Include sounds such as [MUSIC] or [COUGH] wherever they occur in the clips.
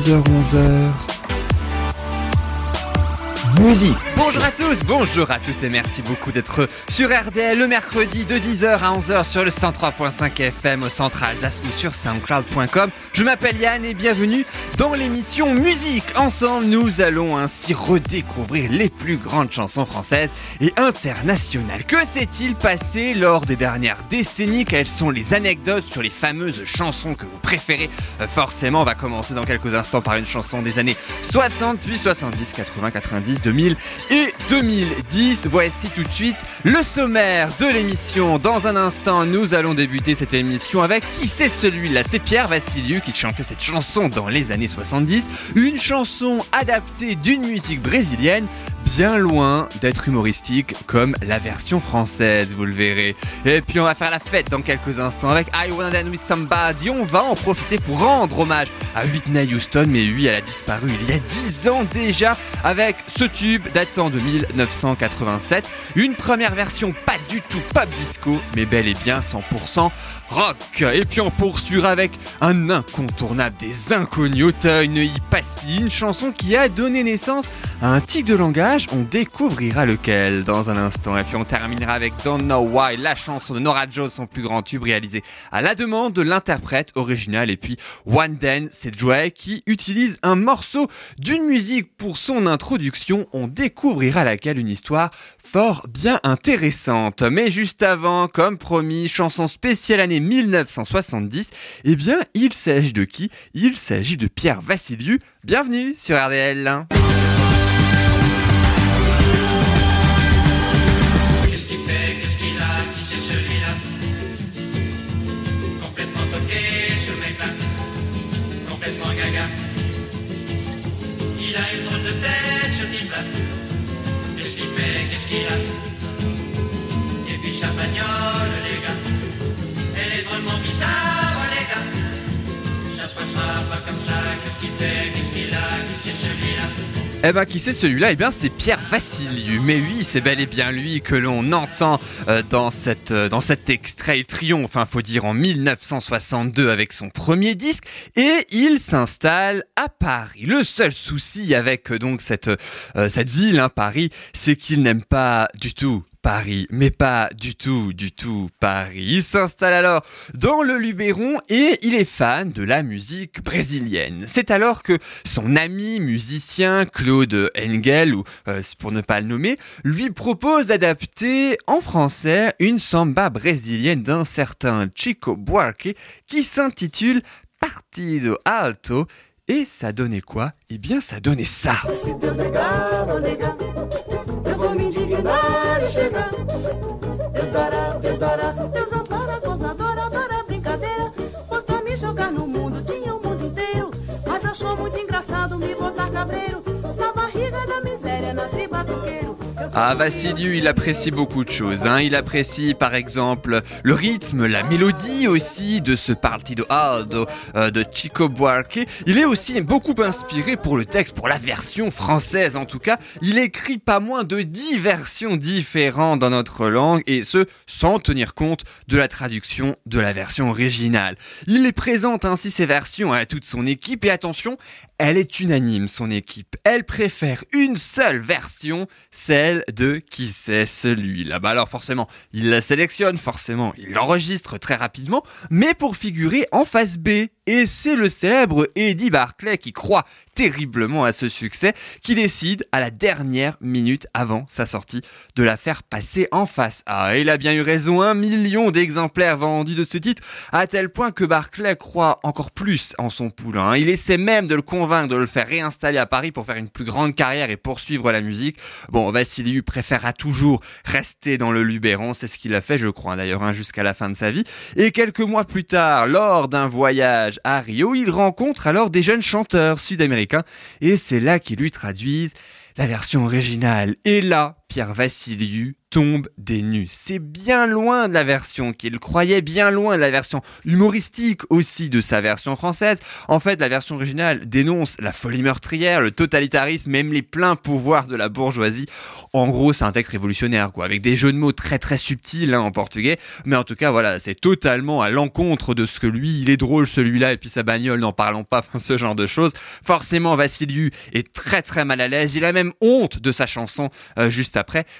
10h-11h Musique Bonjour à tous, bonjour à toutes et merci beaucoup d'être sur RDL le mercredi de 10h à 11h sur le 103.5 FM au centre Alsace ou sur soundcloud.com. Je m'appelle Yann et bienvenue dans l'émission Musique. Ensemble, nous allons ainsi redécouvrir les plus grandes chansons françaises et internationales. Que s'est-il passé lors des dernières décennies? Quelles sont les anecdotes sur les fameuses chansons que vous préférez? Euh, Forcément, on va commencer dans quelques instants par une chanson des années 60, puis 70, 80, 90, 2000 et 2010. Voici tout de suite le sommaire de l'émission. Dans un instant, nous allons débuter cette émission avec Qui c'est celui-là? C'est Pierre Vassiliou qui chantait cette chanson dans les années 70. Une chanson adaptée d'une musique brésilienne bien loin d'être humoristique comme la version française, vous le verrez. Et puis on va faire la fête dans quelques instants avec I Wanna Dance With Somebody. On va en profiter pour rendre hommage à Whitney Houston, mais oui, elle a disparu il y a 10 ans déjà avec ce tube datant de 1987. Une première version pas du tout pop disco, mais bel et bien 100% rock. Et puis on poursuivra avec un incontournable des inconnus, Neuilly Passy, une chanson qui a donné naissance à un tic de langage. On découvrira lequel dans un instant. Et puis on terminera avec Don't Know Why, la chanson de Nora Jones, son plus grand tube réalisé à la demande de l'interprète original. Et puis One Dance, c'est Joey qui utilise un morceau d'une musique pour son introduction. On découvrira laquelle une histoire fort bien intéressante. Mais juste avant, comme promis, chanson spéciale année 1970, eh bien, il s'agit de qui? Il s'agit de Pierre Vassiliou. Bienvenue sur RDL. Eh ben, qui c'est celui-là? Eh bien, c'est Pierre Vassiliou. Mais oui, c'est bel et bien lui que l'on entend euh, dans, cette, euh, dans cet extrait. Il triomphe, enfin, faut dire, en 1962 avec son premier disque. Et il s'installe à Paris. Le seul souci avec euh, donc cette, cette ville, hein, Paris, c'est qu'il n'aime pas du tout Paris, mais pas du tout, du tout Paris. Il s'installe alors dans le Luberon et il est fan de la musique brésilienne. C'est alors que son ami musicien Claude Engel, ou euh, pour ne pas le nommer, lui propose d'adapter en français une samba brésilienne d'un certain Chico Buarque qui s'intitule Partido Alto. Et ça donnait quoi? Eh bien, ça donnait ça. Vou me indignar e chegar. Deus dará, Deus dará, Deus ampara, gozadora, Ah, Vassiliou, il apprécie beaucoup de choses. Hein. Il apprécie par exemple le rythme, la mélodie aussi de ce Partido Aldo euh, de Chico Buarque. Il est aussi beaucoup inspiré pour le texte, pour la version française en tout cas. Il écrit pas moins de 10 versions différentes dans notre langue et ce, sans tenir compte de la traduction de la version originale. Il présente ainsi ces versions à toute son équipe et attention, elle est unanime, son équipe. Elle préfère une seule version, celle de qui c'est celui-là. Bah alors forcément, il la sélectionne, forcément, il l'enregistre très rapidement, mais pour figurer en face B. Et c'est le célèbre Eddie Barclay qui croit terriblement à ce succès, qui décide à la dernière minute avant sa sortie de la faire passer en face A. Et il a bien eu raison, un million d'exemplaires vendus de ce titre, à tel point que Barclay croit encore plus en son poulain. Il essaie même de le convaincre de le faire réinstaller à Paris pour faire une plus grande carrière et poursuivre la musique. Bon, Vassiliou préférera toujours rester dans le Luberon, c'est ce qu'il a fait, je crois d'ailleurs, hein, jusqu'à la fin de sa vie. Et quelques mois plus tard, lors d'un voyage à Rio, il rencontre alors des jeunes chanteurs sud-américains et c'est là qu'ils lui traduisent la version originale. Et là, Pierre Vassiliou tombe des. C'est bien loin de la version qu'il croyait, bien loin de la version humoristique aussi de sa version française. En fait, la version originale dénonce la folie meurtrière, le totalitarisme, même les pleins pouvoirs de la bourgeoisie. En gros, c'est un texte révolutionnaire, quoi, avec des jeux de mots très très subtils hein, en portugais. Mais en tout cas, voilà, c'est totalement à l'encontre de ce que lui, il est drôle celui-là, et puis sa bagnole, n'en parlons pas, [LAUGHS] ce genre de choses. Forcément, Vassiliou est très très mal à l'aise. Il a même honte de sa chanson euh, juste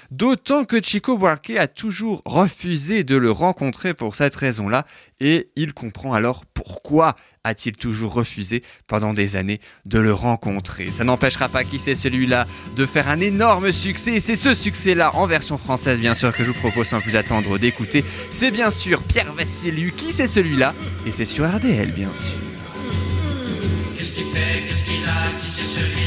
D'autant que Chico Buarque a toujours refusé de le rencontrer pour cette raison-là et il comprend alors pourquoi a-t-il toujours refusé pendant des années de le rencontrer. Ça n'empêchera pas qui c'est celui-là de faire un énorme succès et c'est ce succès-là en version française bien sûr que je vous propose sans plus attendre d'écouter. C'est bien sûr Pierre Vassiliou qui c'est celui-là? Et c'est sur RDL bien sûr. Qu'est-ce qu'il a? Qui c'est celui-là?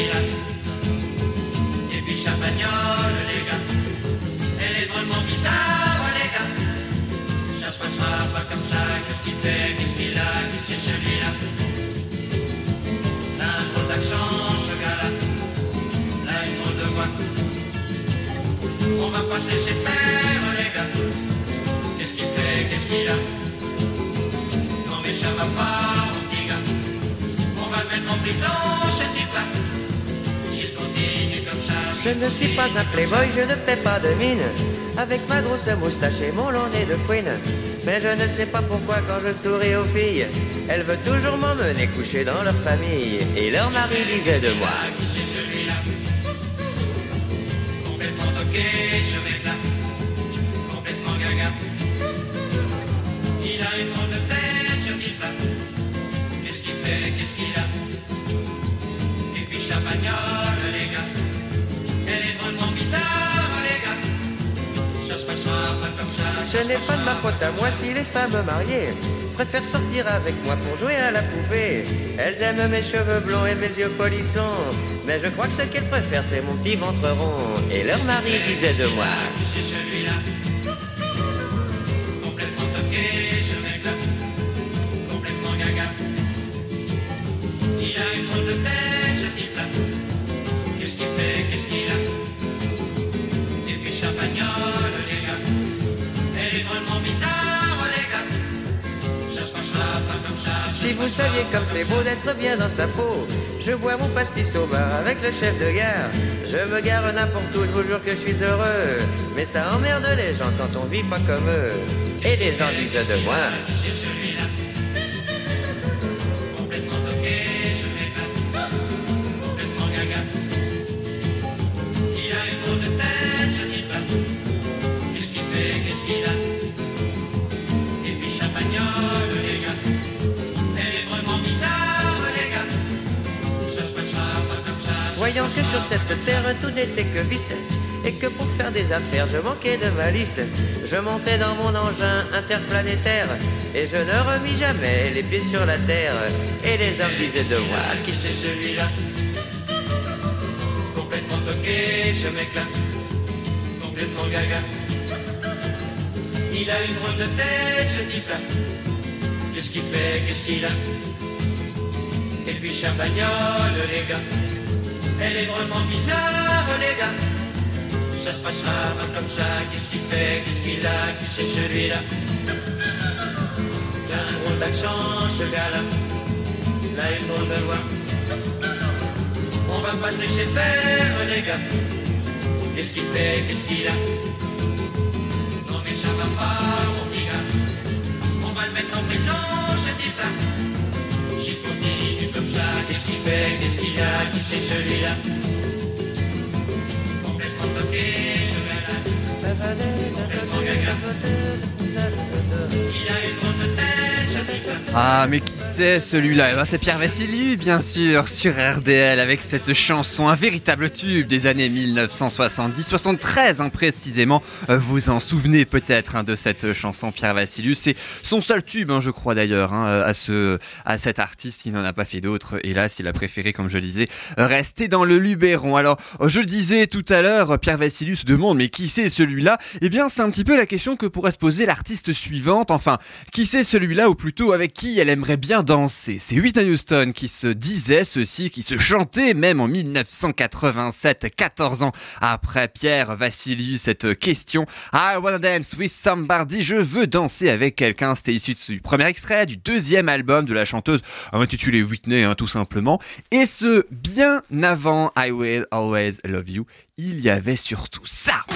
Et puis champagnole, les gars. Elle est drôlement bizarre, les gars. Ça se passera pas comme ça. Qu'est-ce qu'il fait? Qu'est-ce qu'il a? Qui c'est celui-là? Il a un drôle d'accent, ce gars-là. Là, une drôle de voix. On va pas se laisser faire, les gars. Qu'est-ce qu'il fait? Qu'est-ce qu'il a? Non, mais ça va pas, mon petit gars. On va le mettre en prison, ce type-là. Je ne suis pas un playboy, je ne paie pas de mine Avec ma grosse moustache et mon long nez de fouine Mais je ne sais pas pourquoi quand je souris aux filles Elles veulent toujours m'emmener coucher dans leur famille Et leur mari disait de moi Complètement toqué, ce mec-là. Complètement gaga. Il a une drôle de tête, ce type-là. Qu'est-ce qu'il fait? Qu'est-ce qu'il a? Et puis champagnole, les gars. Elle est drôlement bizarre, les gars. Ça se passera pas comme ça. Ce n'est pas de ma faute à moi si les femmes mariées préfèrent sortir avec moi pour jouer à la poupée. Elles aiment mes cheveux blonds et mes yeux polissons. Mais je crois que ce qu'elles préfèrent, c'est mon petit ventre rond. Et leur mari disait de moi. Qui c'est celui-là vous saviez comme c'est beau d'être bien dans sa peau, je bois mon pastis au bar avec le chef de gare. Je me gare n'importe où, je vous jure que je suis heureux. Mais ça emmerde les gens quand on vit pas comme eux. Et les gens disent de moi. Sur cette terre tout n'était que vice et que pour faire des affaires je manquais de malice, je montais dans mon engin interplanétaire et je ne remis jamais les pieds sur la terre. Et les hommes disaient de moi Qui c'est celui-là? Complètement toqué, ce mec-là. Complètement gaga. Il a une drôle de tête, ce type-là. Qu'est-ce qu'il fait Qu'est-ce qu'il a? Et puis champagnole, les gars. Elle est drôlement bizarre, les gars. Ça se passera pas comme ça. Qu'est-ce qu'il fait? Qu'est-ce qu'il a? Qui c'est celui-là? Il a un drôle d'accent, ce gars-là. Là, une drôle de voix. On va pas se laisser faire, les gars. Qu'est-ce qu'il fait? Qu'est-ce qu'il a? Non, mais ça va pas, mon petit gars. On va le mettre en prison, ce type-là. Ça, qu'est-ce qu'il fait Qu'est-ce qu'il a Qui c'est celui-là Complètement toqué, ce gars-là. Il a une drôle de tête, type-là. Ah, mais qui c'est celui-là Eh ben, C'est Pierre Vassiliou, bien sûr, sur RDL, avec cette chanson, un véritable tube des années 1970-73 hein, précisément. Euh, Vous en souvenez peut-être hein, de cette chanson, Pierre Vassiliou. C'est son seul tube, hein, je crois d'ailleurs, à, ce, à cet artiste. Il n'en a pas fait d'autres. Hélas, il a préféré, comme je disais, rester dans le Luberon. Alors, je le disais tout à l'heure, Pierre Vassiliou se demande, mais qui c'est celui-là? Eh bien, c'est un petit peu la question que pourrait se poser l'artiste suivante. Enfin, qui c'est celui-là, ou plutôt avec qui elle aimerait bien C'est Whitney Houston qui se disait ceci, qui se chantait même en 1987, 14 ans après Pierre Vassiliou, cette question. I wanna dance with somebody, je veux danser avec quelqu'un. C'était issu du premier extrait du deuxième album de la chanteuse, intitulé Whitney, hein, tout simplement. Et ce, bien avant I will always love you, il y avait surtout ça.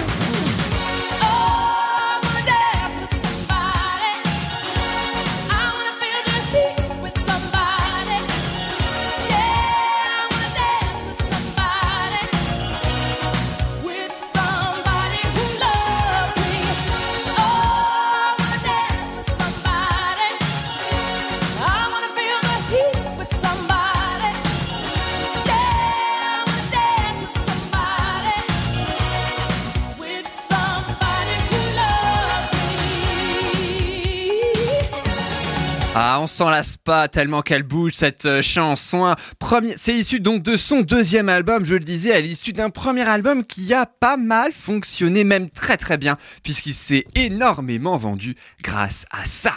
Ah, on s'en lasse pas tellement qu'elle bouge cette euh, chanson. C'est issu donc de son deuxième album, je le disais, à l'issue d'un premier album qui a pas mal fonctionné, même très très bien, puisqu'il s'est énormément vendu grâce à ça.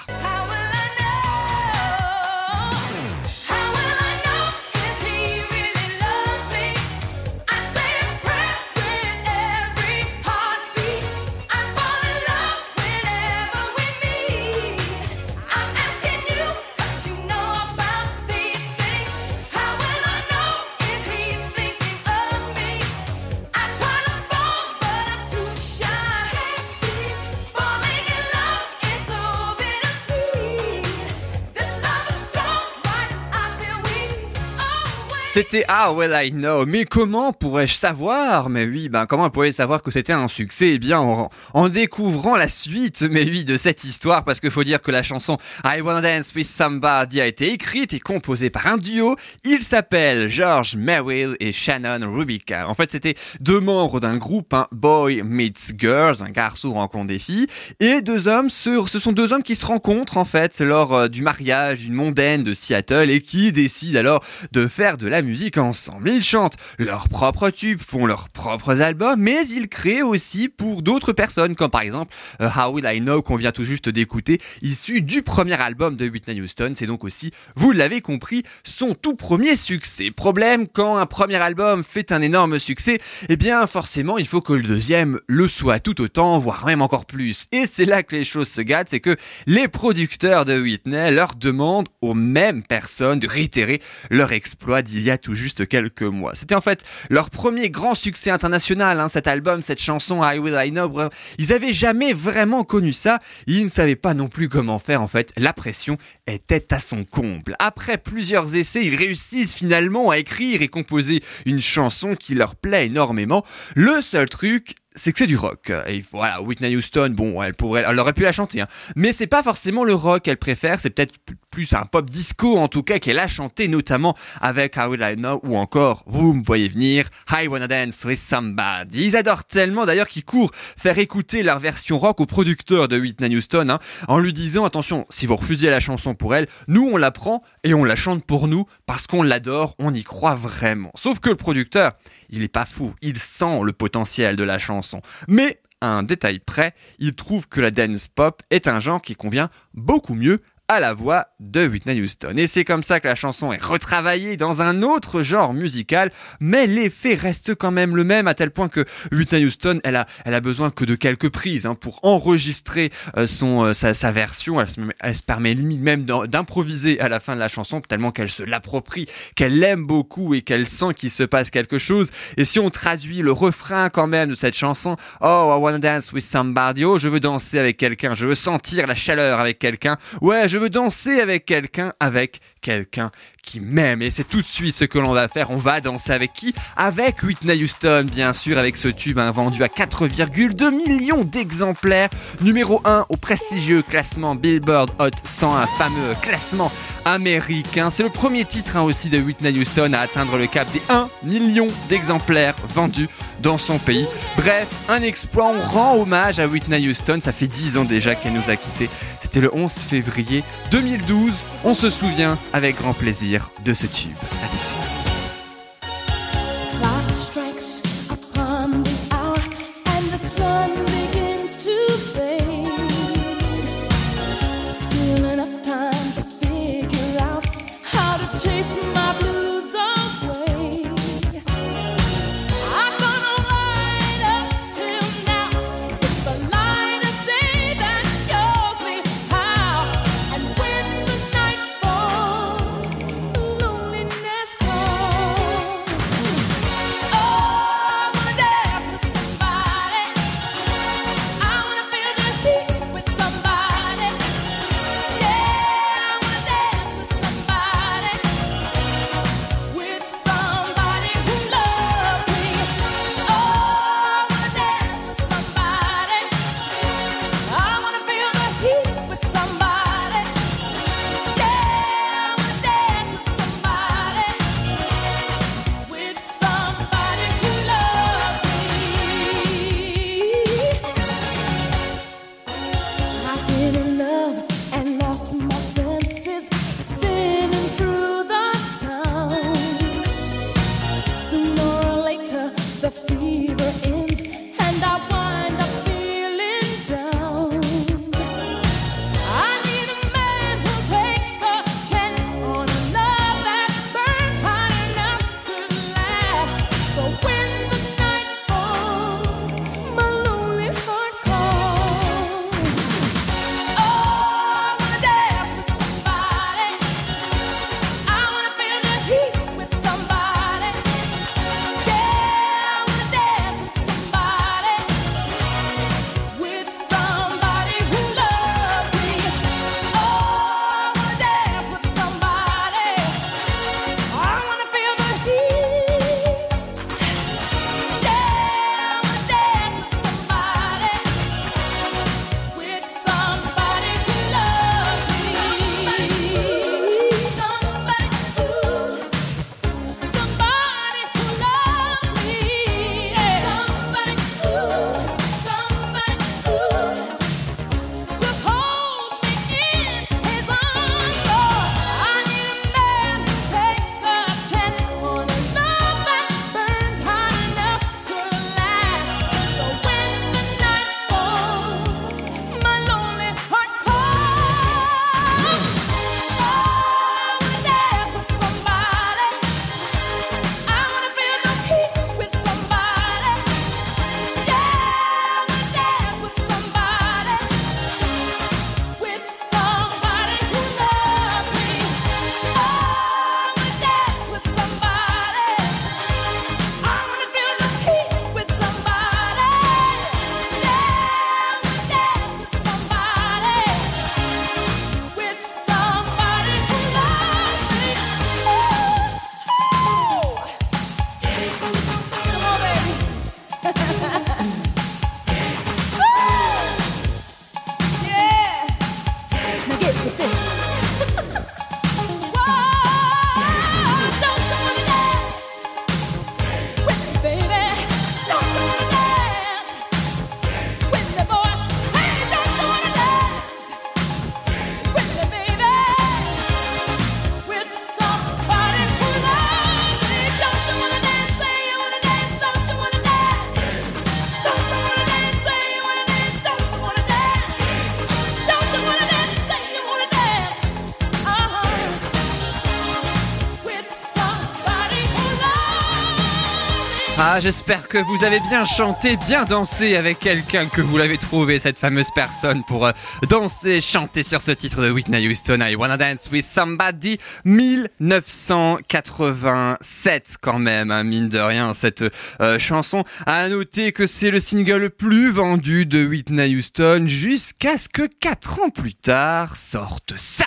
C'était Ah Well I Know. Mais comment pourrais-je savoir? Mais oui, ben comment pourrais-je savoir que c'était un succès? Eh bien, en, découvrant la suite, mais oui, de cette histoire, parce qu'il faut dire que la chanson I Wanna Dance with Somebody a été écrite et composée par un duo. Ils s'appellent George Merrill et Shannon Rubika. En fait, c'était deux membres d'un groupe, un Boy Meets Girls, un garçon rencontre des filles, et deux hommes. Ce sont deux hommes qui se rencontrent en fait lors euh, du mariage d'une mondaine de Seattle et qui décident alors de faire de la musique ensemble. Ils chantent leurs propres tubes, font leurs propres albums, mais ils créent aussi pour d'autres personnes, comme par exemple uh, How Will I Know qu'on vient tout juste d'écouter, issu du premier album de Whitney Houston. C'est donc aussi, vous l'avez compris, son tout premier succès. Problème, quand un premier album fait un énorme succès, eh bien forcément il faut que le deuxième le soit tout autant, voire même encore plus. Et c'est là que les choses se gâtent, c'est que les producteurs de Whitney leur demandent aux mêmes personnes de réitérer leur exploit d'il y a tout juste quelques mois. C'était en fait leur premier grand succès international, hein, cet album, cette chanson I Will I Know. Ils avaient jamais vraiment connu ça. Ils ne savaient pas non plus comment faire en fait. La pression était à son comble. Après plusieurs essais, ils réussissent finalement à écrire et composer une chanson qui leur plaît énormément. Le seul truc, c'est que c'est du rock. Et voilà, Whitney Houston, bon, elle pourrait, elle aurait pu la chanter, hein. mais c'est pas forcément le rock qu'elle préfère. C'est peut-être plus un pop disco en tout cas qu'elle a chanté, notamment avec How Will I Know ou encore, vous me voyez venir, I Wanna Dance with Somebody. Ils adorent tellement d'ailleurs qu'ils courent faire écouter leur version rock au producteur de Whitney Houston, hein, en lui disant attention, si vous refusez la chanson pour elle, nous on la prend et on la chante pour nous parce qu'on l'adore, on y croit vraiment. Sauf que le producteur, il est pas fou, il sent le potentiel de la chanson. Mais, à un détail près, il trouve que la dance pop est un genre qui convient beaucoup mieux à la voix de Whitney Houston. Et c'est comme ça que la chanson est retravaillée dans un autre genre musical, mais l'effet reste quand même le même, à tel point que Whitney Houston, elle a, elle a besoin que de quelques prises hein, pour enregistrer euh, son, euh, sa, sa, version. Elle se, elle se, permet limite même d'improviser à la fin de la chanson, tellement qu'elle se l'approprie, qu'elle l'aime beaucoup et qu'elle sent qu'il se passe quelque chose. Et si on traduit le refrain quand même de cette chanson, Oh, I wanna dance with somebody, oh, je veux danser avec quelqu'un, je veux sentir la chaleur avec quelqu'un, ouais, je je veux danser avec quelqu'un, avec quelqu'un qui m'aime. Et c'est tout de suite ce que l'on va faire. On va danser avec qui? Avec Whitney Houston, bien sûr, avec ce tube hein, vendu à 4,2 millions d'exemplaires. Numéro 1 au prestigieux classement Billboard Hot 100, un fameux classement américain. C'est le premier titre hein, aussi de Whitney Houston à atteindre le cap des 1 million d'exemplaires vendus dans son pays. Bref, un exploit. On rend hommage à Whitney Houston. Ça fait 10 ans déjà qu'elle nous a quittés. C'était le 11 février 2012. On se souvient avec grand plaisir de ce tube. Ah, j'espère que vous avez bien chanté, bien dansé avec quelqu'un que vous l'avez trouvé, cette fameuse personne, pour euh, danser, chanter sur ce titre de Whitney Houston, I Wanna Dance With Somebody, 1987 quand même, hein, mine de rien, cette euh, chanson. À noter que c'est le single le plus vendu de Whitney Houston, jusqu'à ce que 4 ans plus tard sorte ça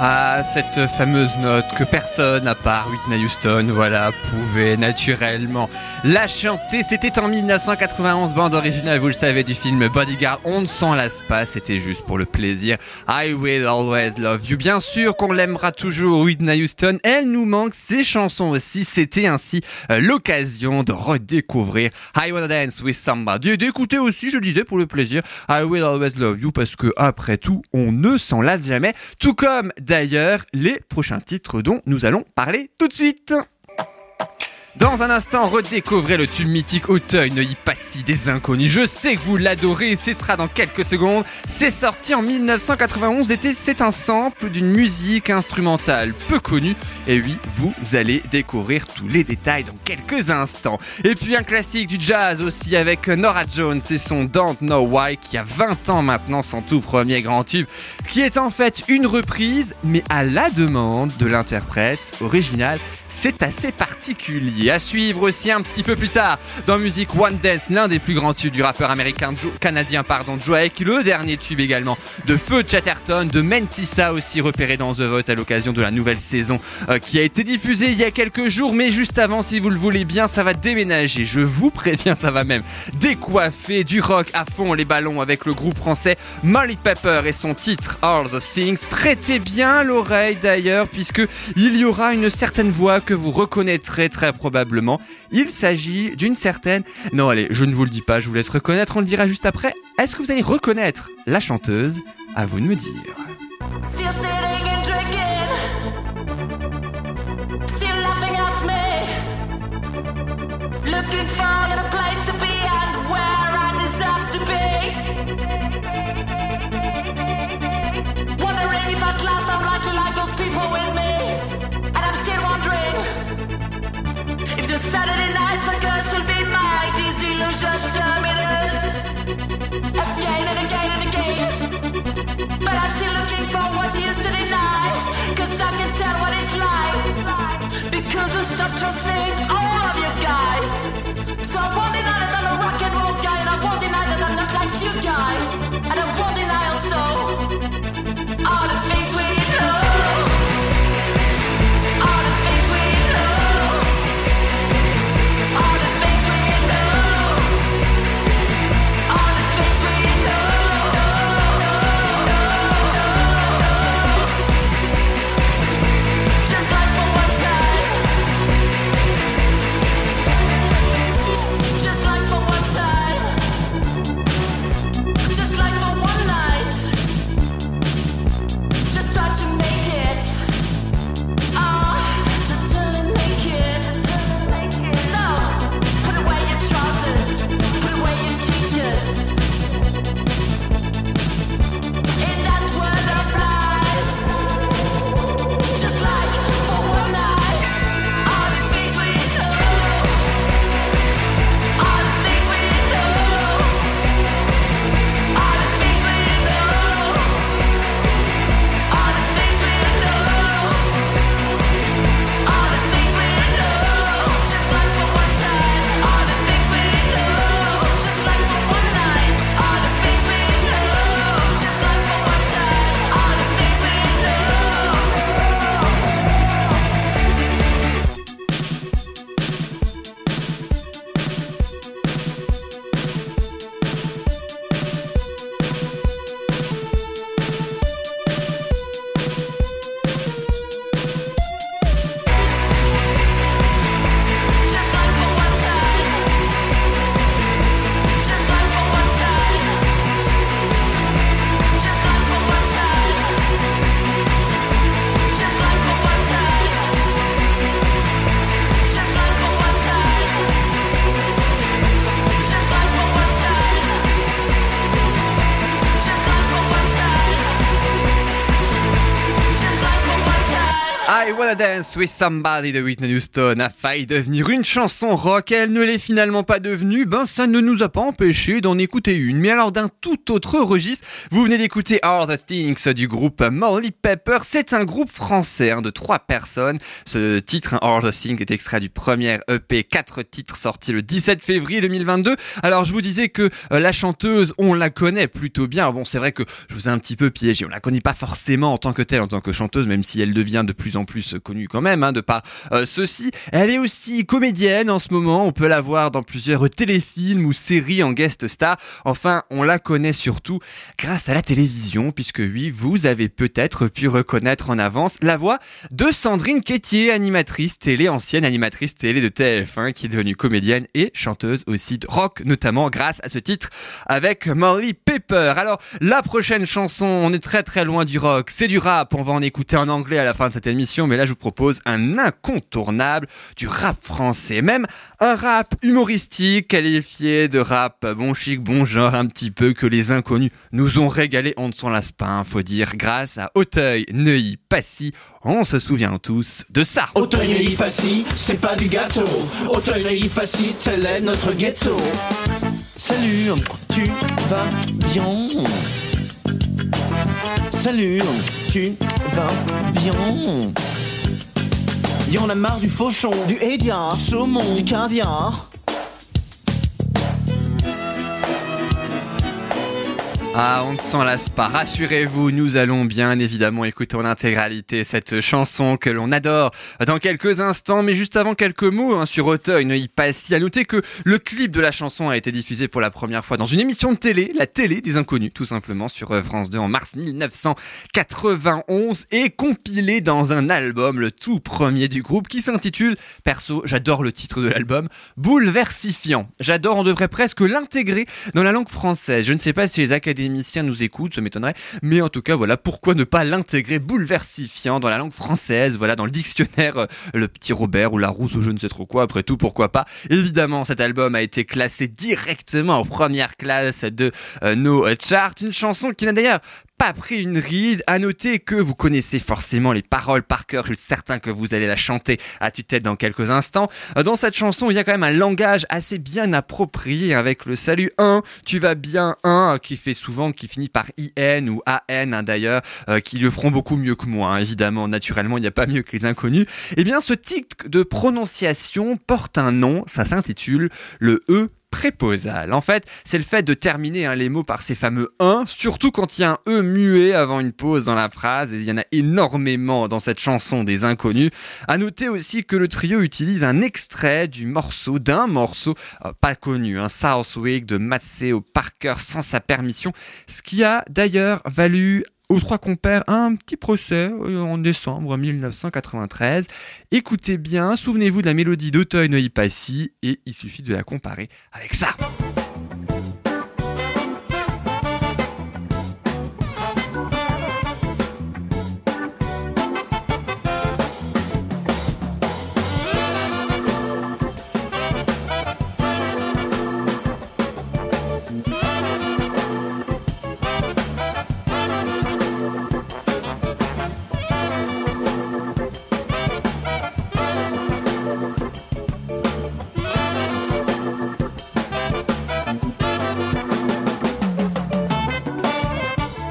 Ah, cette fameuse note que personne à part Whitney Houston, voilà, pouvait naturellement la chanter. C'était en 1991, bande originale, vous le savez, du film Bodyguard. On ne s'en lasse pas, c'était juste pour le plaisir. I will always love you. Bien sûr qu'on l'aimera toujours, Whitney Houston. Elle nous manque ses chansons aussi. C'était ainsi euh, l'occasion de redécouvrir I Wanna Dance with Somebody. D'écouter aussi, je disais, pour le plaisir, I will always love you, parce que après tout, on ne s'en lasse jamais. Tout comme d'ailleurs les prochains titres dont nous allons parler tout de suite. Dans un instant, redécouvrez le tube mythique Auteuil ne y passe si des inconnus. Je sais que vous l'adorez ce sera dans quelques secondes. C'est sorti en 1991 et c'est un sample d'une musique instrumentale peu connue. Et oui, vous allez découvrir tous les détails dans quelques instants. Et puis un classique du jazz aussi avec Nora Jones et son Don't Know Why qui a 20 ans maintenant, son tout premier grand tube, qui est en fait une reprise mais à la demande de l'interprète original c'est assez particulier. À suivre aussi un petit peu plus tard dans Music One Dance, l'un des plus grands tubes du rappeur américain canadien pardon Drake, le dernier tube également de Feu Chatterton, de Mentissa aussi repéré dans The Voice à l'occasion de la nouvelle saison euh, qui a été diffusée il y a quelques jours, mais juste avant, si vous le voulez bien, ça va déménager. Je vous [LAUGHS] préviens, ça va même décoiffer du rock à fond les ballons avec le groupe français Molly Pepper et son titre All the Things. Prêtez bien l'oreille d'ailleurs, puisque il y aura une certaine voix que vous reconnaîtrez très probablement. Il s'agit d'une certaine. Non, allez, je ne vous le dis pas, je vous laisse reconnaître, on le dira juste après. Est-ce que vous allez reconnaître la chanteuse? À vous de me dire. Wanna Dance with Somebody de Whitney Houston a failli devenir une chanson rock. Elle ne l'est finalement pas devenue. Ben, ça ne nous a pas empêché d'en écouter une. Mais alors, d'un tout autre registre, vous venez d'écouter All the Things du groupe Molly Pepper. C'est un groupe français hein, de trois personnes. Ce titre, hein, All the Things, est extrait du premier EP. Quatre titres sortis le 17 février 2022. Alors, je vous disais que euh, la chanteuse, on la connaît plutôt bien. Bon, c'est vrai que je vous ai un petit peu piégé. On la connaît pas forcément en tant que telle, en tant que chanteuse, même si elle devient de plus en plus connue quand même, hein, de par euh, ceci. Elle est aussi comédienne en ce moment. On peut la voir dans plusieurs téléfilms ou séries en guest star. Enfin, on la connaît surtout grâce à la télévision, puisque oui, vous avez peut-être pu reconnaître en avance la voix de Sandrine Quétier, animatrice télé, ancienne animatrice télé de TF1, qui est devenue comédienne et chanteuse aussi de rock, notamment grâce à ce titre avec Molly Pepper. Alors, la prochaine chanson, on est très très loin du rock, c'est du rap, on va en écouter en anglais à la fin de cette émission, mais là je vous propose un incontournable du rap français, même un rap humoristique qualifié de rap bon chic, bon genre un petit peu que les inconnus nous ont régalé, on ne s'en lasse pas, hein, faut dire, grâce à Auteuil, Neuilly, Passy, on se souvient tous de ça. Auteuil Passy, c'est pas du gâteau. Auteuil Passy, tel est notre ghetto. Salut, tu vas bien? Salut, tu vas bien? Y'en a marre du fauchon, du hédia, du saumon, du caviar. Ah, on ne s'en lasse pas. Rassurez-vous, nous allons bien évidemment écouter en intégralité cette chanson que l'on adore dans quelques instants. Mais juste avant, quelques mots hein, sur Auteuil, Neuilly Passy. À noter que le clip de la chanson a été diffusé pour la première fois dans une émission de télé, la télé des inconnus, tout simplement, sur France 2 en mars 1991 et compilé dans un album, le tout premier du groupe, qui s'intitule, perso, j'adore le titre de l'album, Bouleversifiant. J'adore, on devrait presque l'intégrer dans la langue française. Je ne sais pas si les nous écoutent, ça m'étonnerait, mais en tout cas, voilà, pourquoi ne pas l'intégrer bouleversifiant dans la langue française, voilà, dans le dictionnaire, euh, le petit Robert ou la Rousse ou je ne sais trop quoi, après tout, pourquoi pas? Évidemment, cet album a été classé directement en première classe de euh, nos euh, charts, une chanson qui n'a d'ailleurs pas pris une ride. À noter que vous connaissez forcément les paroles par cœur. Je suis certain que vous allez la chanter à tue-tête dans quelques instants. Euh, Dans cette chanson, il y a quand même un langage assez bien approprié avec le salut 1, tu vas bien 1, qui fait souvent, qui finit par IN ou AN hein, d'ailleurs, euh, qui le feront beaucoup mieux que moi, hein, évidemment. Naturellement, il n'y a pas mieux que les inconnus. Eh bien, ce tic de prononciation porte un nom, ça s'intitule le E préposal. En fait, c'est le fait de terminer hein, les mots par ces fameux 1, surtout quand il y a un E muet avant une pause dans la phrase, et il y en a énormément dans cette chanson des inconnus. À noter aussi que le trio utilise un extrait du morceau, d'un morceau euh, pas connu, un Southwick de Maceo Parker sans sa permission, ce qui a d'ailleurs valu aux trois compères un petit procès euh, en décembre 1993. Écoutez bien, souvenez-vous de la mélodie d'Auteuil Neuilly Passy et il suffit de la comparer avec ça.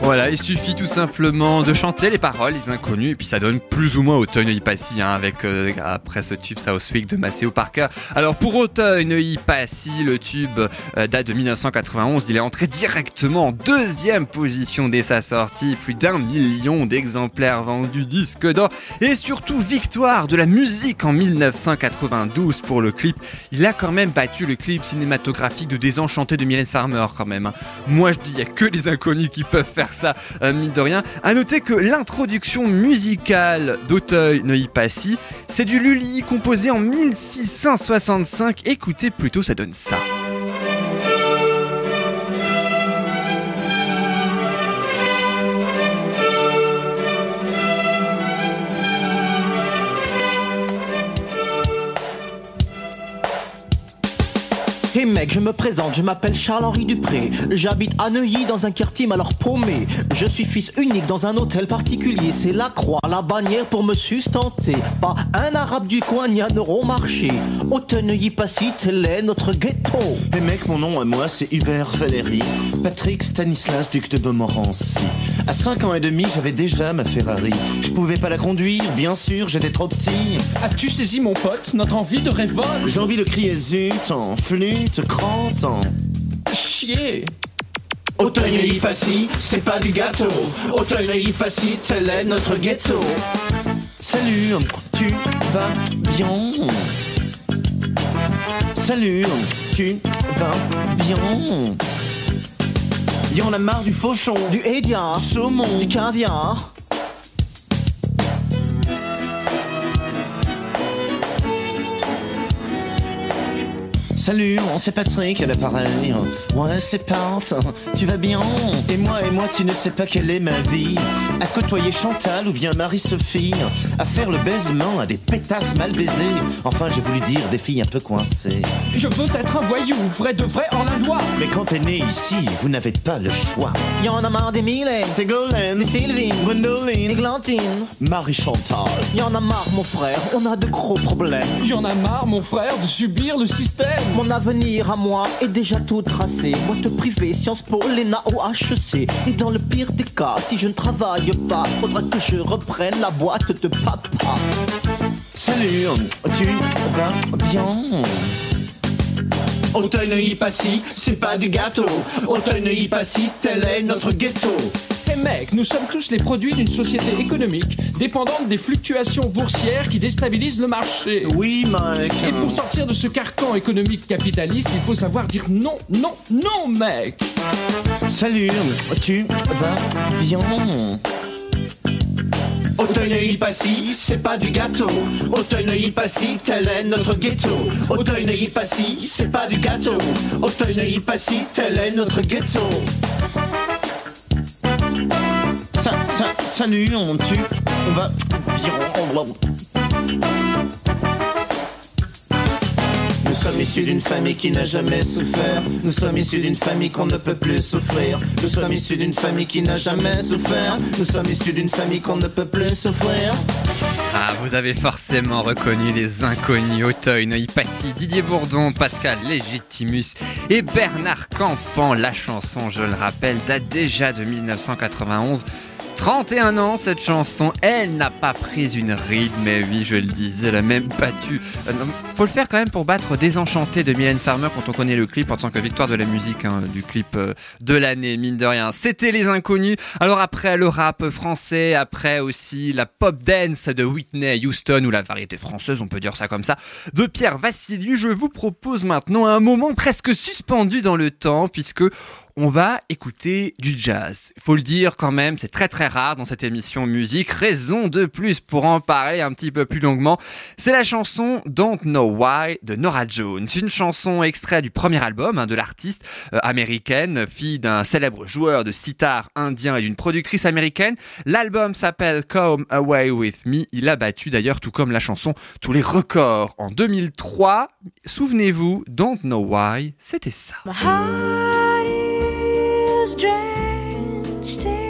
Voilà, il suffit tout simplement de chanter les paroles, les inconnus, et puis ça donne plus ou moins Auteuil Neuilly Passy, hein, avec euh, après ce tube Southwick de Maceo Parker. Alors pour Auteuil Neuilly Passy, le tube euh, date de 1991, il est entré directement en deuxième position dès sa sortie, plus d'un million d'exemplaires vendus, disque d'or, et surtout victoire de la musique en 1992 pour le clip. Il a quand même battu le clip cinématographique de Désenchanté de Mylène Farmer quand même. hein. Moi je dis, il y a que les inconnus qui peuvent faire ça, euh, mine de rien. À noter que l'introduction musicale d'Auteuil Neuilly Passy, c'est du Lully composé en 1665. Écoutez plutôt, ça donne ça. Mec, je me présente, je m'appelle Charles-Henri Dupré. J'habite à Neuilly dans un quartier alors paumé. Je suis fils unique dans un hôtel particulier. C'est la croix, la bannière pour me sustenter. Pas un arabe du coin ni un euro marché. Hôtel Neuilly-Passy, tel est notre ghetto. Les mecs, mon nom à moi, c'est Hubert Valéry, Patrick Stanislas, duc de Montmorency. À 5 ans et demi, j'avais déjà ma Ferrari. Je pouvais pas la conduire, bien sûr, j'étais trop petit. As-tu saisi mon pote notre envie de révolte? J'ai envie de crier zut, en flûte, crante, en... Chier Auteuil-Neuilly-Passy, c'est pas du gâteau. Auteuil-Neuilly-Passy, tel est notre ghetto. Salut, tu vas bien Salut, tu vas bien Y'en a marre du fauchon, Du hédia, du saumon, du caviar. Salut, c'est Patrick à l'appareil. Ouais, c'est Pat, tu vas bien? Et moi, et moi, tu ne sais pas quelle est ma vie. À côtoyer Chantal ou bien Marie-Sophie. À faire le baisement à des pétasses mal baisées. Enfin, j'ai voulu dire des filles un peu coincées. Je veux être un voyou, vrai de vrai en la loi Mais quand t'es né ici, vous n'avez pas le choix. Y'en a marre des Millet, Sylvine, des Gwendoline, Glantine. Marie-Chantal. Y'en a marre, mon frère, on a de gros problèmes. Y'en a marre, mon frère, de subir le système Mon avenir à moi est déjà tout tracé. Boîte privée, Sciences Po, l'ENA au HEC. Et dans le pire des cas, si je ne travaille pas, faudra que je reprenne la boîte de papa. Salut, tu vas bien Auteuil-Neuilly-Passy, c'est pas du gâteau. Auteuil-Neuilly-Passy, tel est notre ghetto. Mec, nous sommes tous les produits d'une société économique dépendante des fluctuations boursières qui déstabilisent le marché. Oui, mec. Et pour sortir de ce carcan économique capitaliste, il faut savoir dire non, non, non, mec Salut, tu vas bien Auteuil-Neuilly-Passy, c'est pas du gâteau. Auteuil-Neuilly-Passy, tel est notre ghetto. Auteuil-Neuilly-Passy, c'est pas du gâteau. Auteuil-Neuilly-Passy, tel est notre ghetto. Sa, sa- Salut, on on va Nous sommes issus d'une famille qui n'a jamais souffert. Nous sommes issus d'une famille qu'on ne peut plus souffrir. Nous sommes issus d'une famille qui n'a jamais souffert. Nous sommes issus d'une famille qu'on ne peut plus souffrir. Ah, vous avez forcément reconnu les inconnus Auteuil, Neuilly Passy, Didier Bourdon, Pascal Légitimus et Bernard Campan. La chanson, je le rappelle, date déjà de 1991. 31 ans cette chanson, elle n'a pas pris une ride, mais oui, je le disais, elle a même battu. euh, faut le faire quand même pour battre Désenchanté de Mylène Farmer quand on connaît le clip en tant que victoire de la musique hein, du clip euh, de l'année, mine de rien. C'était les inconnus. Alors après le rap français, après aussi la pop dance de Whitney Houston ou la variété française, on peut dire ça comme ça, de Pierre Vassiliou, je vous propose maintenant un moment presque suspendu dans le temps puisque on va écouter du jazz. Faut le dire quand même, c'est très très rare dans cette émission musique. Raison de plus pour en parler un petit peu plus longuement. C'est la chanson Don't Know Why de Nora Jones. Une chanson extrait du premier album hein, de l'artiste euh, américaine, fille d'un célèbre joueur de sitar indien et d'une productrice américaine. L'album s'appelle Come Away With Me. Il a battu d'ailleurs, tout comme la chanson, tous les records. En 2003, souvenez-vous, Don't Know Why, c'était ça. Drenched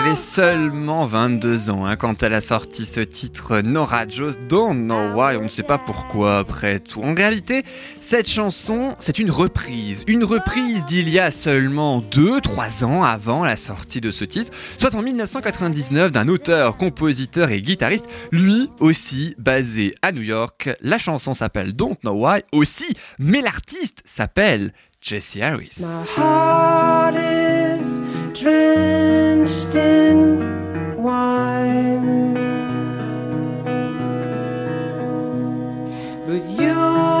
avait seulement 22 ans hein, quand elle a sorti ce titre Nora Jones Don't Know Why, on ne sait pas pourquoi après tout. En réalité, cette chanson, c'est une reprise. Une reprise d'il y a seulement 2-3 ans avant la sortie de ce titre, soit en 1999 d'un auteur, compositeur et guitariste, lui aussi basé à New York. La chanson s'appelle Don't Know Why aussi, mais l'artiste s'appelle Jesse Harris. Drenched in wine, but you'll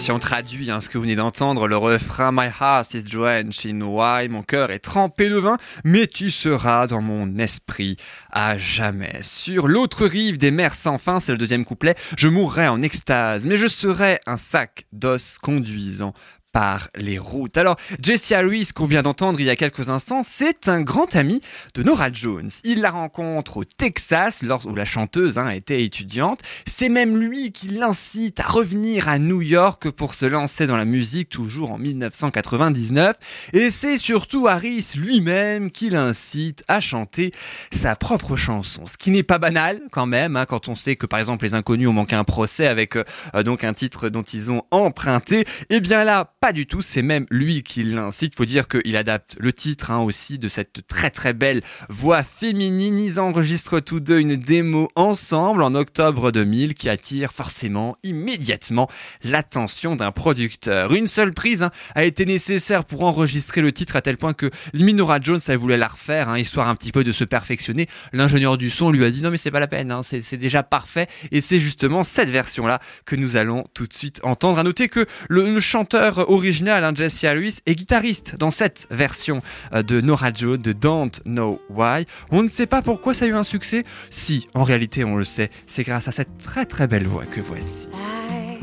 si on traduit hein, ce que vous venez d'entendre, le refrain My heart is drenched in wine, mon cœur est trempé de vin, mais tu seras dans mon esprit à jamais. Sur l'autre rive des mers sans fin, c'est le deuxième couplet, je mourrai en extase, mais je serai un sac d'os conduisant par les routes. Alors, Jesse Harris, qu'on vient d'entendre il y a quelques instants, c'est un grand ami de Nora Jones. Il la rencontre au Texas, lors où la chanteuse hein, était étudiante. C'est même lui qui l'incite à revenir à New York pour se lancer dans la musique, toujours en 1999. Et c'est surtout Harris lui-même qui l'incite à chanter sa propre chanson. Ce qui n'est pas banal, quand même, hein, quand on sait que, par exemple, les Inconnus ont manqué un procès avec euh, donc un titre dont ils ont emprunté. Eh bien là, pas du tout, c'est même lui qui l'incite. Faut dire qu'il adapte le titre hein, aussi de cette très très belle voix féminine. Ils enregistrent tous deux une démo ensemble en octobre 2000 qui attire forcément immédiatement l'attention d'un producteur. Une seule prise hein, a été nécessaire pour enregistrer le titre à tel point que Minora Jones elle voulait la refaire, hein, histoire un petit peu de se perfectionner. L'ingénieur du son lui a dit non mais c'est pas la peine, c'est déjà parfait. Et c'est justement cette version là que nous allons tout de suite entendre. À noter que le chanteur original, hein, Jesse Harris, est guitariste dans cette version euh, de Nora Jones de Don't Know Why. On ne sait pas pourquoi ça a eu un succès. Si, en réalité, on le sait, c'est grâce à cette très très belle voix que voici. I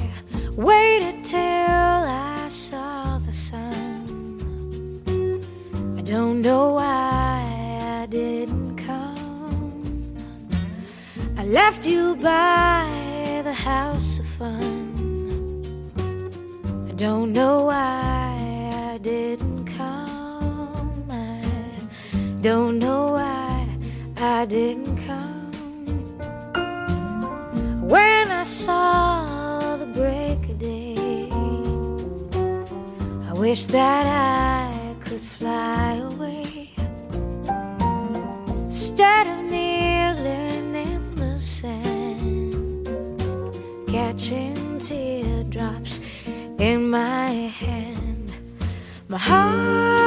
waited till I saw the sun. I don't know why I didn't come. I left you by the house of fun. Don't know why I didn't come. I don't know why I didn't come. When I saw the break of day, I wish that I in my hand, my heart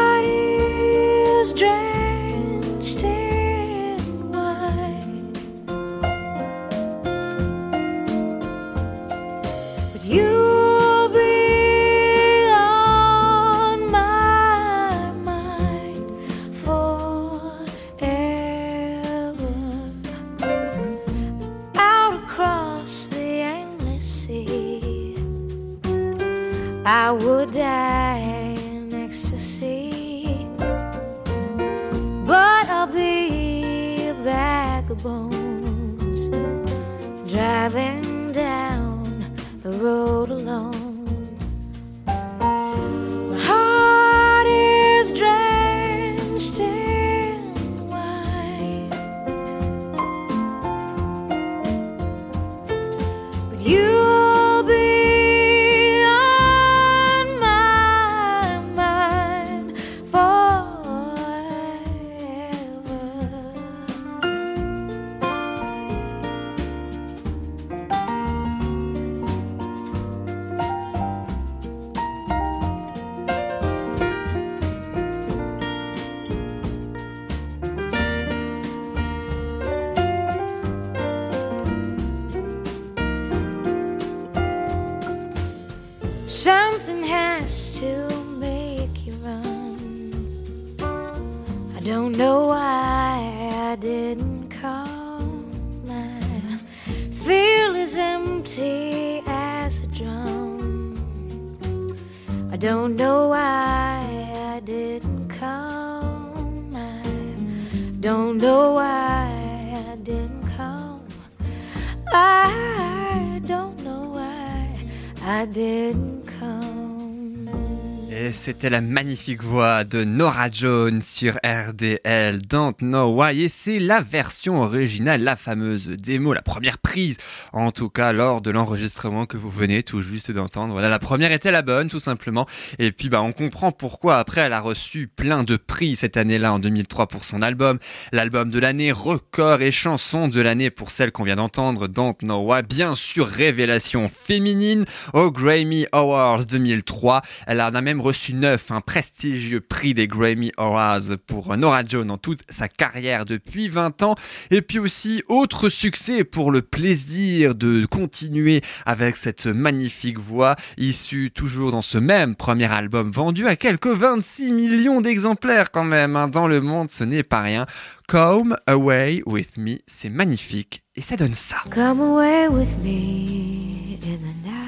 c'était la magnifique voix de Nora Jones sur RDL Don't Know Why et c'est la version originale, la fameuse démo, la première prise en tout cas lors de l'enregistrement que vous venez tout juste d'entendre. Voilà, la première était la bonne tout simplement et puis bah on comprend pourquoi après elle a reçu plein de prix cette année-là en 2003 pour son album, l'album de l'année, record et chanson de l'année pour celle qu'on vient d'entendre Don't Know Why, bien sûr révélation féminine au Grammy Awards 2003. Elle en a même reçu un prestigieux prix des Grammy Awards pour Nora Jones dans toute sa carrière depuis 20 ans. Et puis aussi, autre succès pour le plaisir de continuer avec cette magnifique voix issue toujours dans ce même premier album vendu à quelques 26 millions d'exemplaires quand même hein, dans le monde, ce n'est pas rien. Come Away With Me, c'est magnifique et ça donne ça. Come away with me in the night.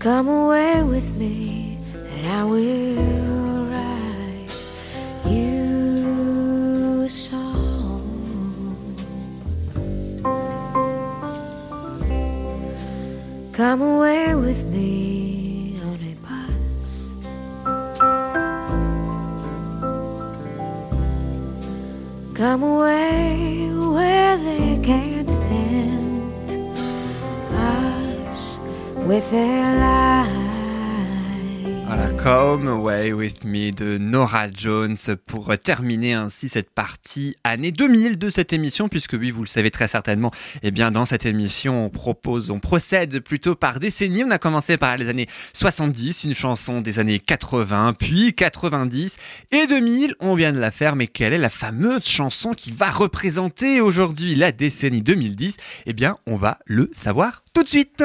Come away with me, and I will write you a song. Come away with me on a bus. Come away with their. Voilà, Come Away With Me de Nora Jones pour terminer ainsi cette partie année 2000 de cette émission, puisque oui, vous le savez très certainement, eh bien, dans cette émission, on propose, on procède plutôt par décennies. On a commencé par les années 70, une chanson des années 80, puis 90 et 2000. On vient de la faire, mais quelle est la fameuse chanson qui va représenter aujourd'hui la décennie 2010? Eh bien, on va le savoir tout de suite.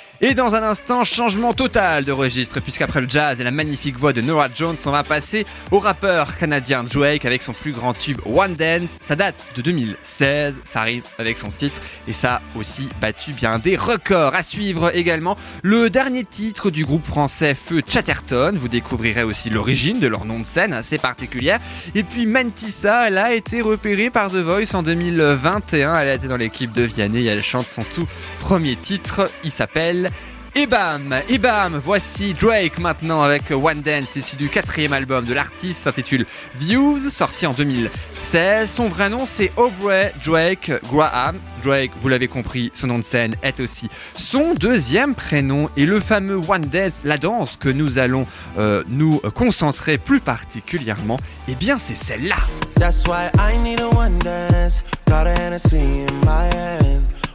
Et dans un instant, changement total de registre, puisqu'après le jazz et la magnifique voix de Nora Jones, on va passer au rappeur canadien Drake avec son plus grand tube One Dance. Ça date de 2016, ça arrive avec son titre, et ça a aussi battu bien des records. À suivre également le dernier titre du groupe français Feu Chatterton. Vous découvrirez aussi l'origine de leur nom de scène assez particulière. Et puis Mantissa, elle a été repérée par The Voice en 2021. Elle a été dans l'équipe de Vianney et elle chante son tout premier titre. Il s'appelle et bam, et bam, voici Drake maintenant avec One Dance, issu du quatrième album de l'artiste, s'intitule Views, sorti en 2016. Son vrai nom c'est Aubrey Drake Graham. Drake, vous l'avez compris, son nom de scène est aussi son deuxième prénom et le fameux One Dance, la danse que nous allons euh, nous concentrer plus particulièrement, eh bien c'est celle-là.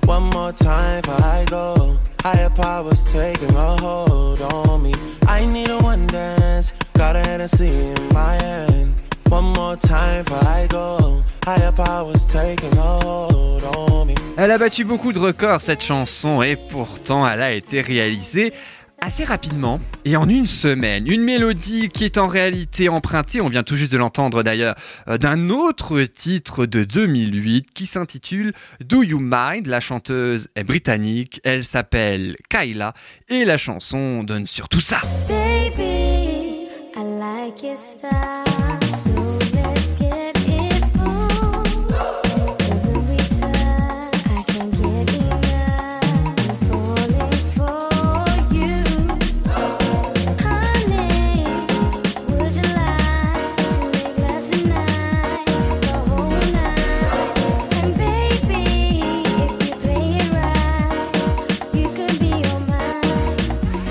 One more time before I go. Higher powers taking a hold on me. I need a one dance. Got a Hennessy in my hand. One more time before I go. Higher powers taking a hold on me. Elle a battu beaucoup de records cette chanson et pourtant elle a été réalisée assez rapidement et en une semaine. Une mélodie qui est en réalité empruntée, on vient tout juste de l'entendre d'ailleurs, euh, d'un autre titre de 2008 qui s'intitule Do You Mind? La chanteuse est britannique, elle s'appelle Kyla et la chanson donne surtout ça. Baby, I like your.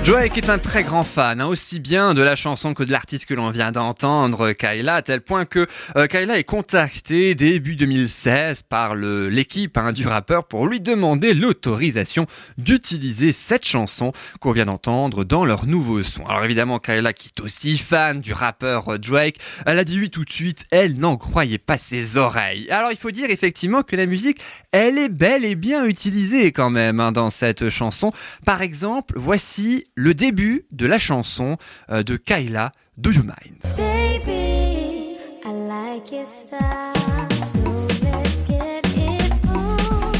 Drake est un très grand fan, hein, aussi bien de la chanson que de l'artiste que l'on vient d'entendre, Kyla, à tel point que euh, Kyla est contactée début 2016 par l'équipe hein, du rappeur pour lui demander l'autorisation d'utiliser cette chanson qu'on vient d'entendre dans leur nouveau son. Alors évidemment, Kyla, qui est aussi fan du rappeur euh, Drake, elle a dit oui tout de suite, elle n'en croyait pas ses oreilles. Alors il faut dire effectivement que la musique, elle est bel et bien utilisée quand même hein, dans cette chanson. Par exemple, voici le début de la chanson euh, de Kyla, Do You Mind? Baby, I like your style.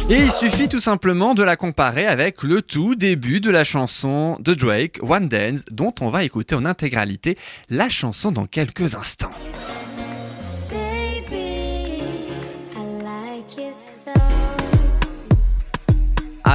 Et il suffit tout simplement de la comparer avec le tout début de la chanson de Drake, One Dance, dont on va écouter en intégralité la chanson dans quelques instants. Baby, I like your style.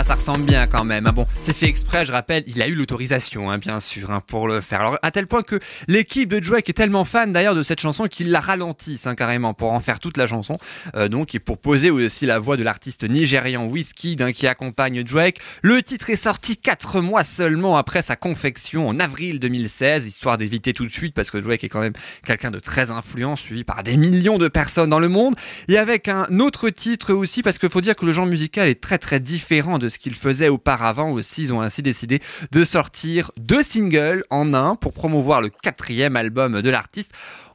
Ah, ça ressemble bien quand même. Ah bon, c'est fait exprès, je rappelle, il a eu l'autorisation, hein, bien sûr, hein, pour le faire. Alors, à tel point que l'équipe de Drake est tellement fan d'ailleurs de cette chanson qu'ils la ralentissent carrément pour en faire toute la chanson. Euh, donc, et pour poser aussi la voix de l'artiste nigérian Wizkid qui accompagne Drake. Le titre est sorti 4 mois seulement après sa confection en avril 2016, histoire d'éviter tout de suite parce que Drake est quand même quelqu'un de très influent, suivi par des millions de personnes dans le monde. Et avec un autre titre aussi, parce qu'il faut dire que le genre musical est très très différent de ce qu'ils faisaient auparavant aussi. Ils ont ainsi décidé de sortir deux singles en un pour promouvoir le quatrième album de l'artiste.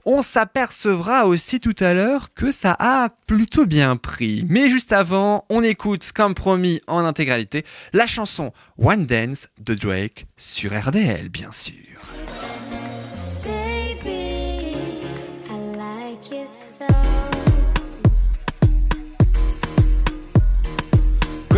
On s'apercevra aussi tout à l'heure que ça a plutôt bien pris. Mais juste avant, on écoute, comme promis en intégralité, la chanson One Dance de Drake sur RDL, bien sûr.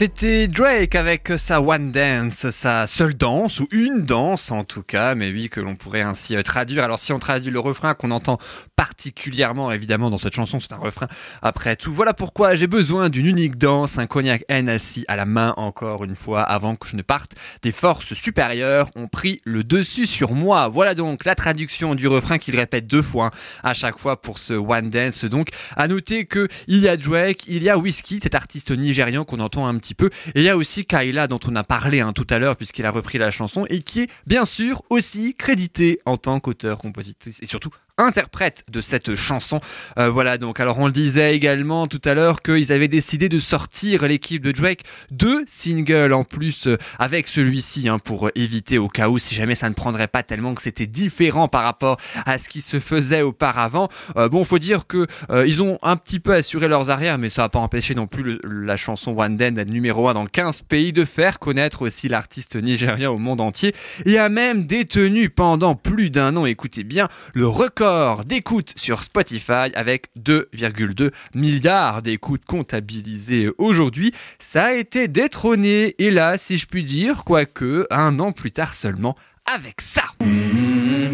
C'était Drake avec sa One Dance, sa seule danse, ou une danse en tout cas, mais oui, que l'on pourrait ainsi euh, traduire. Alors si on traduit le refrain qu'on entend particulièrement évidemment dans cette chanson, c'est un refrain après tout. Voilà pourquoi j'ai besoin d'une unique danse, un cognac Hennessy à la main encore une fois avant que je ne parte. Des forces supérieures ont pris le dessus sur moi. Voilà donc la traduction du refrain qu'il répète deux fois hein, à chaque fois pour ce One Dance. Donc à noter que il y a Drake, il y a Whiskey, cet artiste nigérian qu'on entend un petit peu, et il y a aussi Kyla dont on a parlé hein, tout à l'heure puisqu'il a repris la chanson et qui est bien sûr aussi crédité en tant qu'auteur, compositrice et surtout interprète de cette chanson. Euh, voilà donc, alors on le disait également tout à l'heure qu'ils avaient décidé de sortir l'équipe de Drake deux singles en plus euh, avec celui-ci hein, pour éviter au cas où si jamais ça ne prendrait pas tellement que c'était différent par rapport à ce qui se faisait auparavant. Euh, bon, faut dire que euh, ils ont un petit peu assuré leurs arrières, mais ça n'a pas empêché non plus le- la chanson One d'être numéro 1 dans 15 pays, de faire connaître aussi l'artiste nigérien au monde entier et a même détenu pendant plus d'un an, écoutez bien, le record d'écoute sur Spotify avec 2,2 milliards d'écoutes comptabilisées aujourd'hui. Ça a été détrôné, et là, si je puis dire, quoique un an plus tard seulement, avec ça. I'm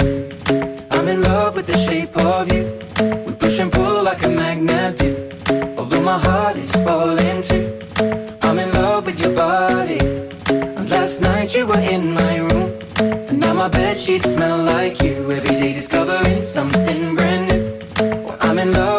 in love with the shape of you. We push and pull like a magnet. Although my heart is falling too. I'm in love with your body. And last night you were in my room. My bed sheets smell like you. Every day discovering something brand new. Well, I'm in love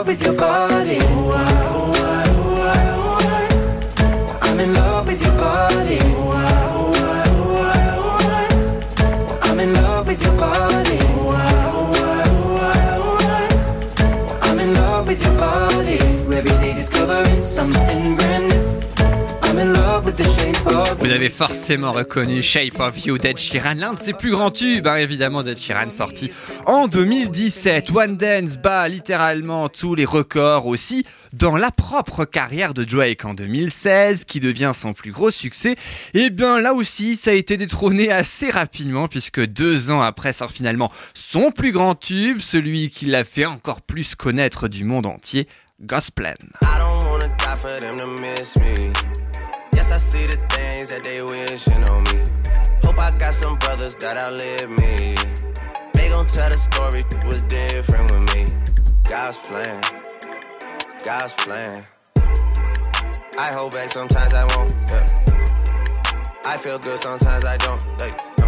avez forcément reconnu Shape of You d'Ed Sheeran, l'un de ses plus grands tubes, hein, évidemment d'Ed Sheeran, sorti en 2017. One Dance bat littéralement tous les records aussi dans la propre carrière de Drake en 2016, qui devient son plus gros succès. Et bien là aussi, ça a été détrôné assez rapidement, puisque deux ans après sort finalement son plus grand tube, celui qui l'a fait encore plus connaître du monde entier, the things that they wishing on me. Hope I got some brothers that outlive me. They gon' tell the story was different with me. God's plan, God's plan. I hold back sometimes I won't. Yeah. I feel good sometimes I don't. Hey, no.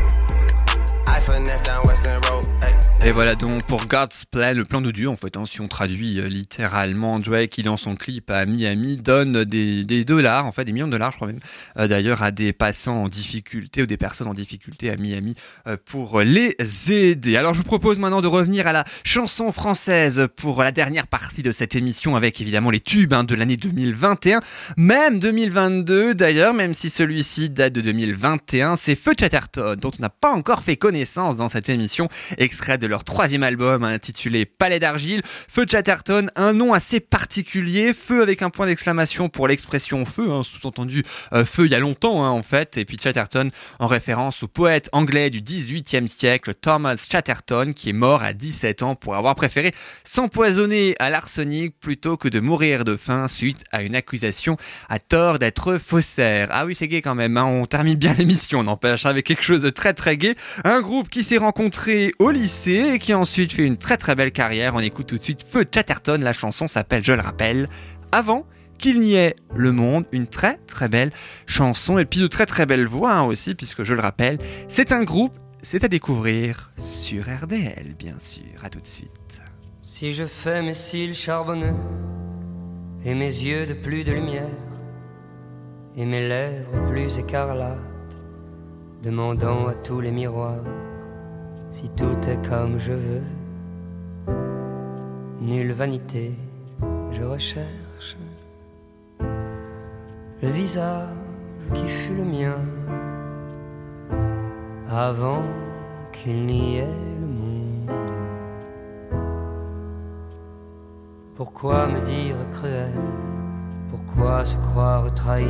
I finesse down Western Road. Hey. Et voilà donc pour God's Plan, le plan de Dieu en fait, hein, si on traduit euh, littéralement, Drake qui dans son clip à Miami donne des, des dollars, en fait des millions de dollars je crois même, euh, d'ailleurs à des passants en difficulté ou des personnes en difficulté à Miami euh, pour les aider. Alors je vous propose maintenant de revenir à la chanson française pour la dernière partie de cette émission avec évidemment les tubes hein, de l'année 2021, même 2022 d'ailleurs, même si celui-ci date de 2021, c'est Feu Chatterton dont on n'a pas encore fait connaissance dans cette émission, extrait de leur troisième album intitulé Palais d'argile. Feu Chatterton, un nom assez particulier, feu avec un point d'exclamation pour l'expression feu, hein, sous-entendu euh, feu il y a longtemps hein, en fait, et puis Chatterton en référence au poète anglais du 18e siècle Thomas Chatterton qui est mort à 17 ans pour avoir préféré s'empoisonner à l'arsenic plutôt que de mourir de faim suite à une accusation à tort d'être faussaire. Ah oui c'est gay quand même, hein, on termine bien [LAUGHS] l'émission n'empêche avec quelque chose de très très gay. Un groupe qui s'est rencontré au lycée et qui a ensuite fait une très très belle carrière. On écoute tout de suite Feu Chatterton, la chanson s'appelle Je le rappelle, avant qu'il n'y ait le monde, une très très belle chanson et puis de très très belles voix hein, aussi puisque je le rappelle, c'est un groupe, c'est à découvrir sur RDL bien sûr. À tout de suite. Si je fais mes cils charbonneux et mes yeux de plus de lumière et mes lèvres plus écarlates, demandant à tous les miroirs si tout est comme je veux. Nulle vanité, je recherche le visage qui fut le mien avant qu'il n'y ait le monde. Pourquoi me dire cruel? Pourquoi se croire trahi?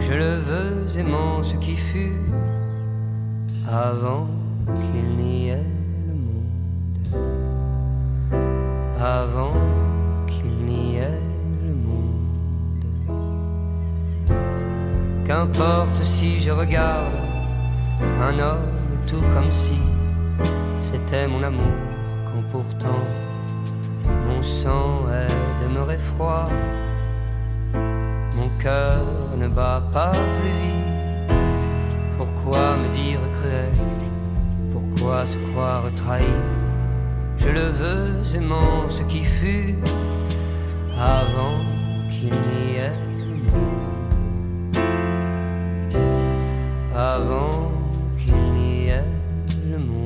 Je le veux aimant ce qui fut avant qu'il n'y ait le monde. Avant qu'il n'y ait le monde. Qu'importe si je regarde un homme tout comme si c'était mon amour, quand pourtant mon sang est demeuré froid. Mon cœur ne bat pas plus vite. Pourquoi me dire cruel? Se croire trahi Je le veux aimant ce qui fut avant qu'il n'y ait le monde. Avant qu'il n'y ait le monde.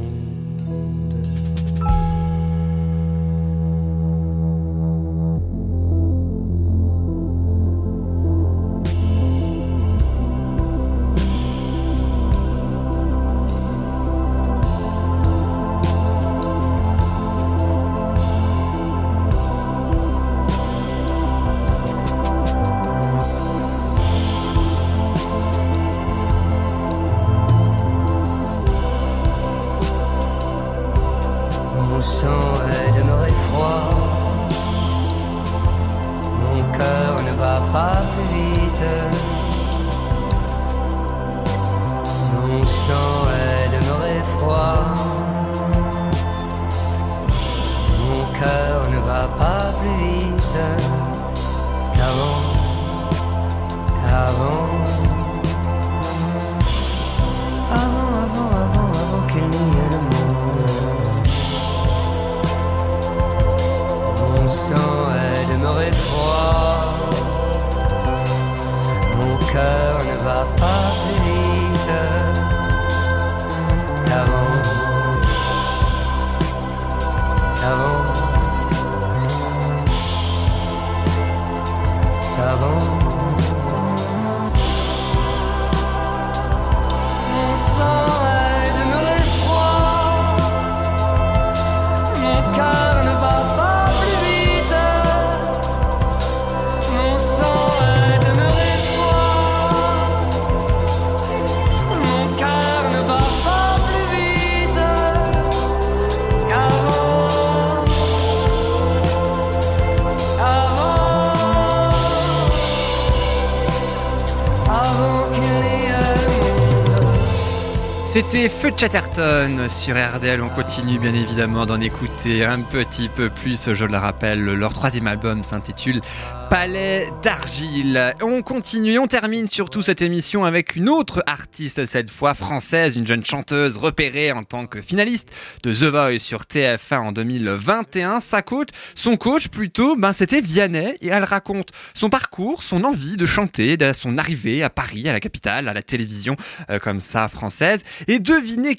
Feu Chatterton sur RDL. On continue bien évidemment d'en écouter un petit peu plus. Je le rappelle, leur troisième album s'intitule Palais d'argile. On continue, on termine surtout cette émission avec une autre artiste, cette fois française, une jeune chanteuse repérée en tant que finaliste de The Voice sur TF1 en 2021. Sa coach, son coach plutôt, ben c'était Vianney et elle raconte son parcours, son envie de chanter, son arrivée à Paris, à la capitale, à la télévision euh, comme ça française. Et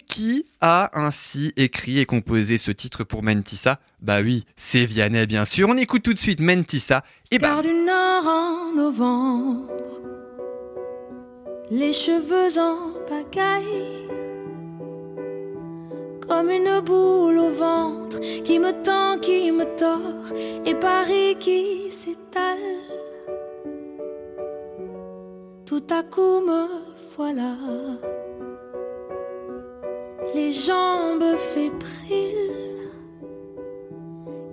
qui a ainsi écrit et composé ce titre pour Mentissa Bah oui, c'est Vianney bien sûr. On écoute tout de suite Mentissa et bah du Nord en novembre, les cheveux en pagaille, comme une boule au ventre qui me tend, qui me tord, et Paris qui s'étale. Tout à coup me voilà, les jambes fébriles.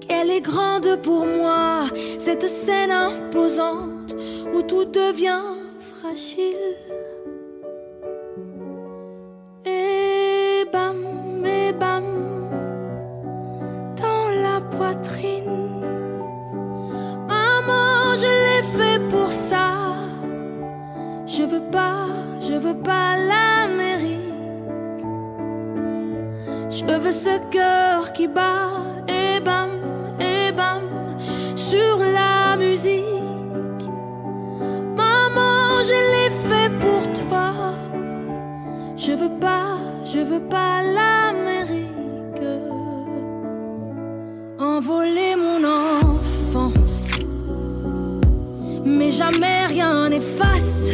Qu'elle est grande pour moi, cette scène imposante où tout devient fragile. Et bam, et bam, dans la poitrine. Maman, je l'ai fait pour ça. Je veux pas, je veux pas l'Amérique. Je veux ce cœur qui bat et bam, et bam sur la musique. Maman, je l'ai fait pour toi. Je veux pas, je veux pas l'Amérique. Envoler mon enfance, mais jamais rien n'efface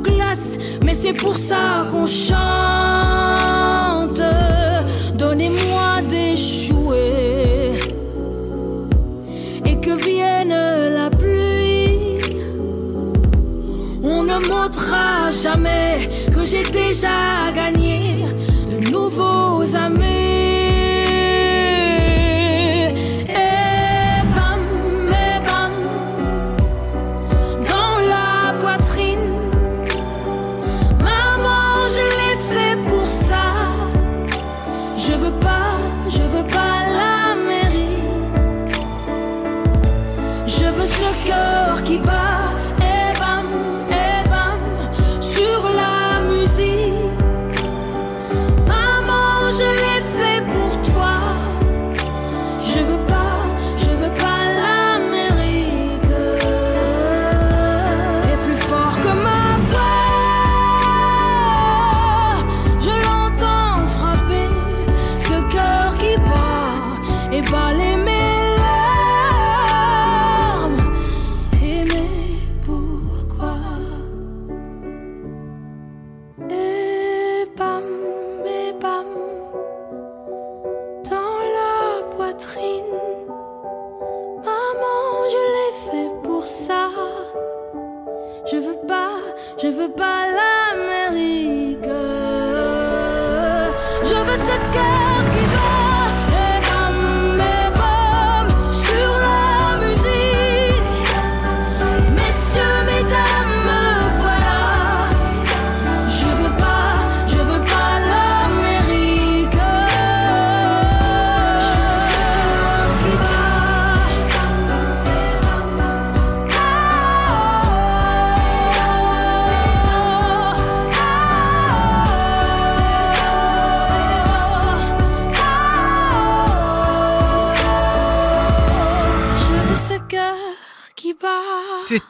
glace, mais c'est pour ça qu'on chante. Donnez-moi des jouets et que vienne la pluie. On ne montrera jamais que j'ai déjà gagné de nouveaux amis.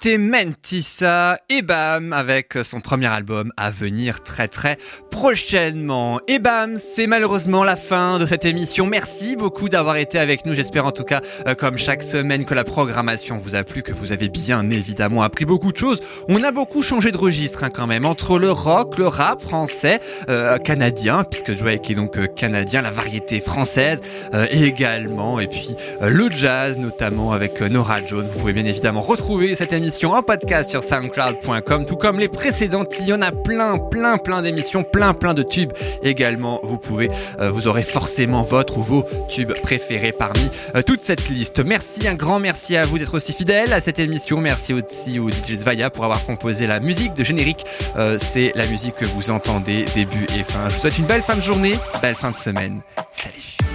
C'était Mentissa et bam avec son premier album à venir très très prochainement. Et bam, c'est malheureusement la fin de cette émission. Merci beaucoup d'avoir été avec nous. J'espère en tout cas, euh, comme chaque semaine, que la programmation vous a plu, que vous avez bien évidemment appris beaucoup de choses. On a beaucoup changé de registre hein, quand même entre le rock, le rap français, euh, canadien, puisque Drake est donc euh, canadien, la variété française également, et puis le jazz notamment avec Nora Jones. Vous pouvez bien évidemment retrouver cette émission émission en podcast sur soundcloud.com, tout comme les précédentes. Il y en a plein, plein, plein d'émissions, plein, plein de tubes également. Vous pouvez, euh, vous aurez forcément votre ou vos tubes préférés parmi euh, toute cette liste. Merci, un grand merci à vous d'être aussi fidèles à cette émission. Merci aussi au DJ Svaya pour avoir composé la musique de générique. Euh, C'est la musique que vous entendez début et fin. Je vous souhaite une belle fin de journée, belle fin de semaine. Salut